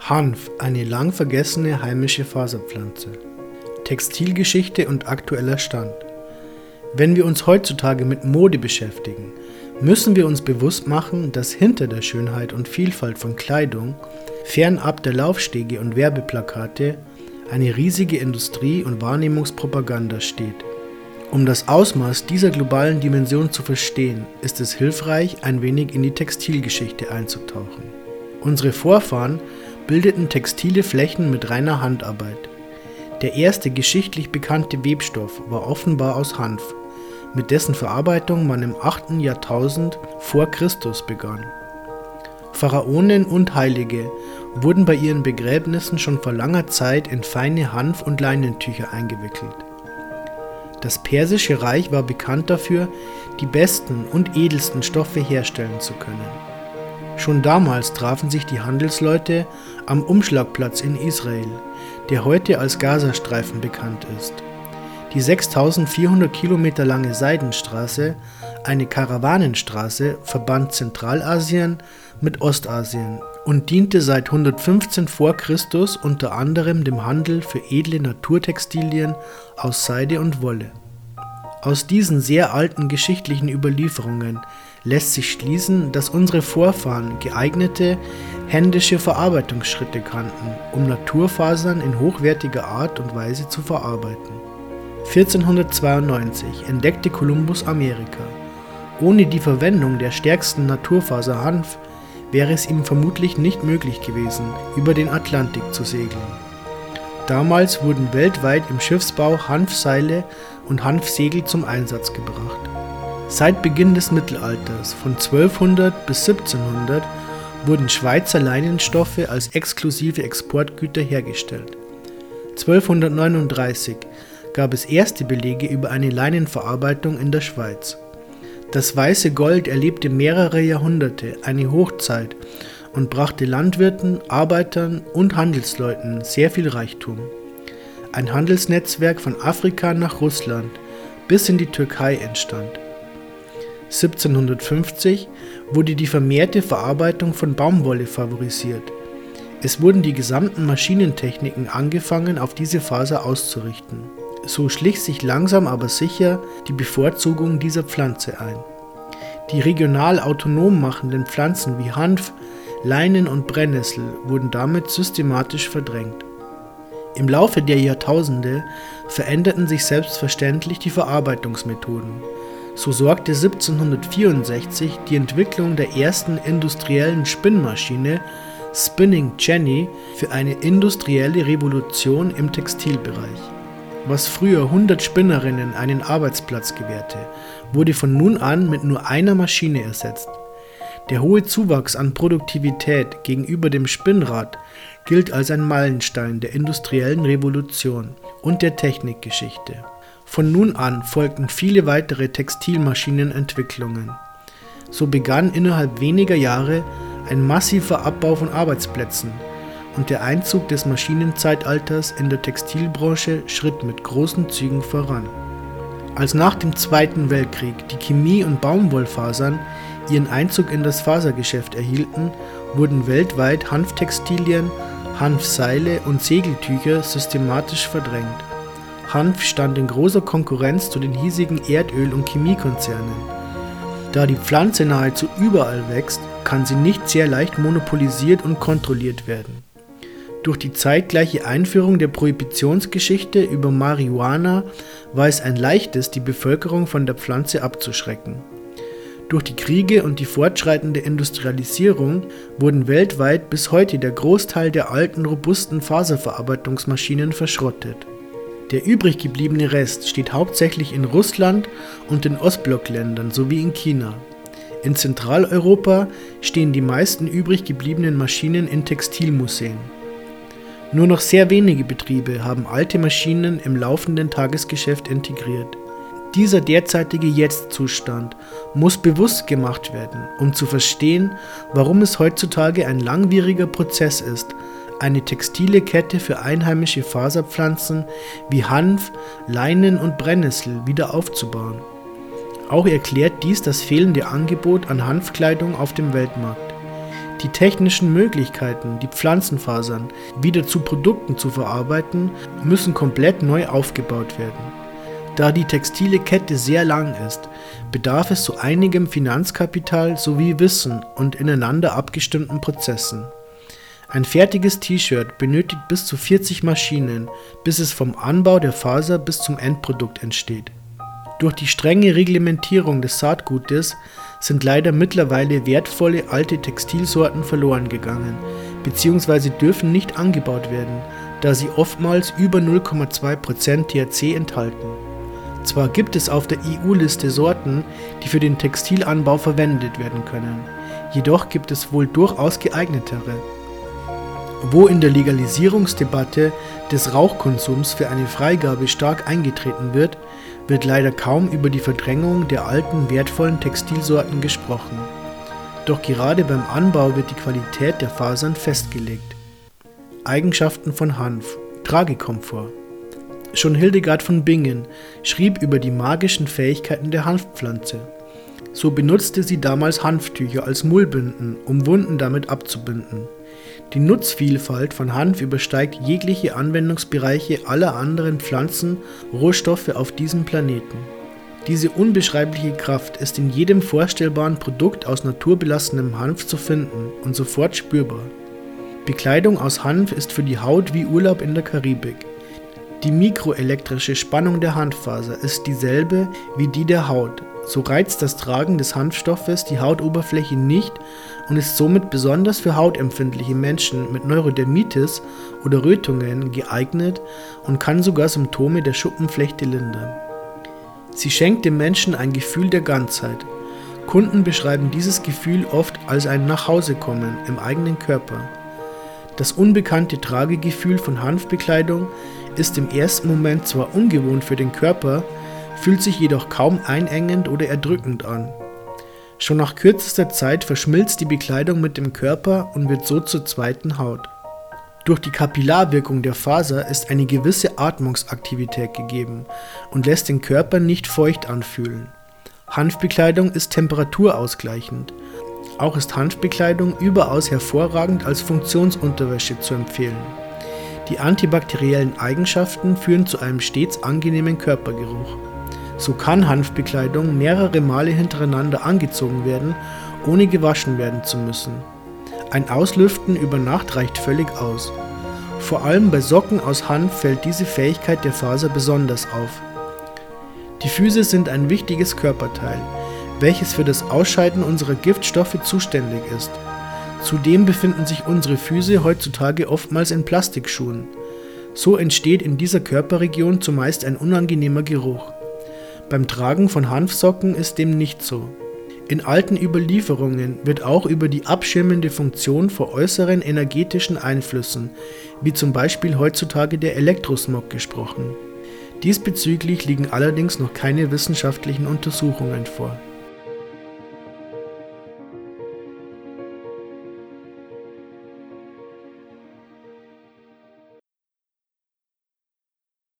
Hanf, eine lang vergessene heimische Faserpflanze. Textilgeschichte und aktueller Stand. Wenn wir uns heutzutage mit Mode beschäftigen, müssen wir uns bewusst machen, dass hinter der Schönheit und Vielfalt von Kleidung, fernab der Laufstege und Werbeplakate, eine riesige Industrie und Wahrnehmungspropaganda steht. Um das Ausmaß dieser globalen Dimension zu verstehen, ist es hilfreich, ein wenig in die Textilgeschichte einzutauchen. Unsere Vorfahren bildeten textile Flächen mit reiner Handarbeit. Der erste geschichtlich bekannte Webstoff war offenbar aus Hanf, mit dessen Verarbeitung man im 8. Jahrtausend vor Christus begann. Pharaonen und Heilige wurden bei ihren Begräbnissen schon vor langer Zeit in feine Hanf- und Leinentücher eingewickelt. Das Persische Reich war bekannt dafür, die besten und edelsten Stoffe herstellen zu können. Schon damals trafen sich die Handelsleute am Umschlagplatz in Israel, der heute als Gazastreifen bekannt ist. Die 6400 Kilometer lange Seidenstraße, eine Karawanenstraße, verband Zentralasien mit Ostasien und diente seit 115 v. Chr. unter anderem dem Handel für edle Naturtextilien aus Seide und Wolle. Aus diesen sehr alten geschichtlichen Überlieferungen lässt sich schließen, dass unsere Vorfahren geeignete händische Verarbeitungsschritte kannten, um Naturfasern in hochwertiger Art und Weise zu verarbeiten. 1492 entdeckte Kolumbus Amerika. Ohne die Verwendung der stärksten Naturfaser Hanf wäre es ihm vermutlich nicht möglich gewesen, über den Atlantik zu segeln. Damals wurden weltweit im Schiffsbau Hanfseile und Hanfsegel zum Einsatz gebracht. Seit Beginn des Mittelalters von 1200 bis 1700 wurden Schweizer Leinenstoffe als exklusive Exportgüter hergestellt. 1239 gab es erste Belege über eine Leinenverarbeitung in der Schweiz. Das weiße Gold erlebte mehrere Jahrhunderte eine Hochzeit und brachte Landwirten, Arbeitern und Handelsleuten sehr viel Reichtum. Ein Handelsnetzwerk von Afrika nach Russland bis in die Türkei entstand. 1750 wurde die vermehrte Verarbeitung von Baumwolle favorisiert. Es wurden die gesamten Maschinentechniken angefangen, auf diese Faser auszurichten. So schlich sich langsam aber sicher die Bevorzugung dieser Pflanze ein. Die regional autonom machenden Pflanzen wie Hanf, Leinen und Brennnessel wurden damit systematisch verdrängt. Im Laufe der Jahrtausende veränderten sich selbstverständlich die Verarbeitungsmethoden. So sorgte 1764 die Entwicklung der ersten industriellen Spinnmaschine Spinning Jenny für eine industrielle Revolution im Textilbereich. Was früher 100 Spinnerinnen einen Arbeitsplatz gewährte, wurde von nun an mit nur einer Maschine ersetzt. Der hohe Zuwachs an Produktivität gegenüber dem Spinnrad gilt als ein Meilenstein der industriellen Revolution und der Technikgeschichte. Von nun an folgten viele weitere Textilmaschinenentwicklungen. So begann innerhalb weniger Jahre ein massiver Abbau von Arbeitsplätzen und der Einzug des Maschinenzeitalters in der Textilbranche schritt mit großen Zügen voran. Als nach dem Zweiten Weltkrieg die Chemie- und Baumwollfasern ihren Einzug in das Fasergeschäft erhielten, wurden weltweit Hanftextilien, Hanfseile und Segeltücher systematisch verdrängt. Hanf stand in großer Konkurrenz zu den hiesigen Erdöl- und Chemiekonzernen. Da die Pflanze nahezu überall wächst, kann sie nicht sehr leicht monopolisiert und kontrolliert werden. Durch die zeitgleiche Einführung der Prohibitionsgeschichte über Marihuana war es ein leichtes, die Bevölkerung von der Pflanze abzuschrecken. Durch die Kriege und die fortschreitende Industrialisierung wurden weltweit bis heute der Großteil der alten robusten Faserverarbeitungsmaschinen verschrottet. Der übrig gebliebene Rest steht hauptsächlich in Russland und den Ostblockländern sowie in China. In Zentraleuropa stehen die meisten übrig gebliebenen Maschinen in Textilmuseen. Nur noch sehr wenige Betriebe haben alte Maschinen im laufenden Tagesgeschäft integriert. Dieser derzeitige Jetzt-Zustand muss bewusst gemacht werden, um zu verstehen, warum es heutzutage ein langwieriger Prozess ist, eine textile Kette für einheimische Faserpflanzen wie Hanf, Leinen und Brennnessel wieder aufzubauen. Auch erklärt dies das fehlende Angebot an Hanfkleidung auf dem Weltmarkt. Die technischen Möglichkeiten, die Pflanzenfasern wieder zu Produkten zu verarbeiten, müssen komplett neu aufgebaut werden. Da die textile Kette sehr lang ist, bedarf es zu einigem Finanzkapital sowie Wissen und ineinander abgestimmten Prozessen. Ein fertiges T-Shirt benötigt bis zu 40 Maschinen, bis es vom Anbau der Faser bis zum Endprodukt entsteht. Durch die strenge Reglementierung des Saatgutes sind leider mittlerweile wertvolle alte Textilsorten verloren gegangen bzw. dürfen nicht angebaut werden, da sie oftmals über 0,2% THC enthalten. Zwar gibt es auf der EU-Liste Sorten, die für den Textilanbau verwendet werden können, jedoch gibt es wohl durchaus geeignetere. Wo in der Legalisierungsdebatte des Rauchkonsums für eine Freigabe stark eingetreten wird, wird leider kaum über die Verdrängung der alten wertvollen Textilsorten gesprochen. Doch gerade beim Anbau wird die Qualität der Fasern festgelegt. Eigenschaften von Hanf, Tragekomfort. Schon Hildegard von Bingen schrieb über die magischen Fähigkeiten der Hanfpflanze. So benutzte sie damals Hanftücher als Mullbinden, um Wunden damit abzubinden. Die Nutzvielfalt von Hanf übersteigt jegliche Anwendungsbereiche aller anderen Pflanzen, Rohstoffe auf diesem Planeten. Diese unbeschreibliche Kraft ist in jedem vorstellbaren Produkt aus naturbelassenem Hanf zu finden und sofort spürbar. Bekleidung aus Hanf ist für die Haut wie Urlaub in der Karibik. Die mikroelektrische Spannung der Hanffaser ist dieselbe wie die der Haut, so reizt das Tragen des Hanfstoffes die Hautoberfläche nicht und ist somit besonders für hautempfindliche Menschen mit Neurodermitis oder Rötungen geeignet und kann sogar Symptome der Schuppenflechte lindern. Sie schenkt dem Menschen ein Gefühl der Ganzheit. Kunden beschreiben dieses Gefühl oft als ein Nachhausekommen im eigenen Körper. Das unbekannte Tragegefühl von Hanfbekleidung ist im ersten Moment zwar ungewohnt für den Körper, fühlt sich jedoch kaum einengend oder erdrückend an. Schon nach kürzester Zeit verschmilzt die Bekleidung mit dem Körper und wird so zur zweiten Haut. Durch die Kapillarwirkung der Faser ist eine gewisse Atmungsaktivität gegeben und lässt den Körper nicht feucht anfühlen. Hanfbekleidung ist temperaturausgleichend. Auch ist Hanfbekleidung überaus hervorragend als Funktionsunterwäsche zu empfehlen. Die antibakteriellen Eigenschaften führen zu einem stets angenehmen Körpergeruch. So kann Hanfbekleidung mehrere Male hintereinander angezogen werden, ohne gewaschen werden zu müssen. Ein Auslüften über Nacht reicht völlig aus. Vor allem bei Socken aus Hanf fällt diese Fähigkeit der Faser besonders auf. Die Füße sind ein wichtiges Körperteil, welches für das Ausscheiden unserer Giftstoffe zuständig ist. Zudem befinden sich unsere Füße heutzutage oftmals in Plastikschuhen. So entsteht in dieser Körperregion zumeist ein unangenehmer Geruch. Beim Tragen von Hanfsocken ist dem nicht so. In alten Überlieferungen wird auch über die abschirmende Funktion vor äußeren energetischen Einflüssen, wie zum Beispiel heutzutage der Elektrosmog, gesprochen. Diesbezüglich liegen allerdings noch keine wissenschaftlichen Untersuchungen vor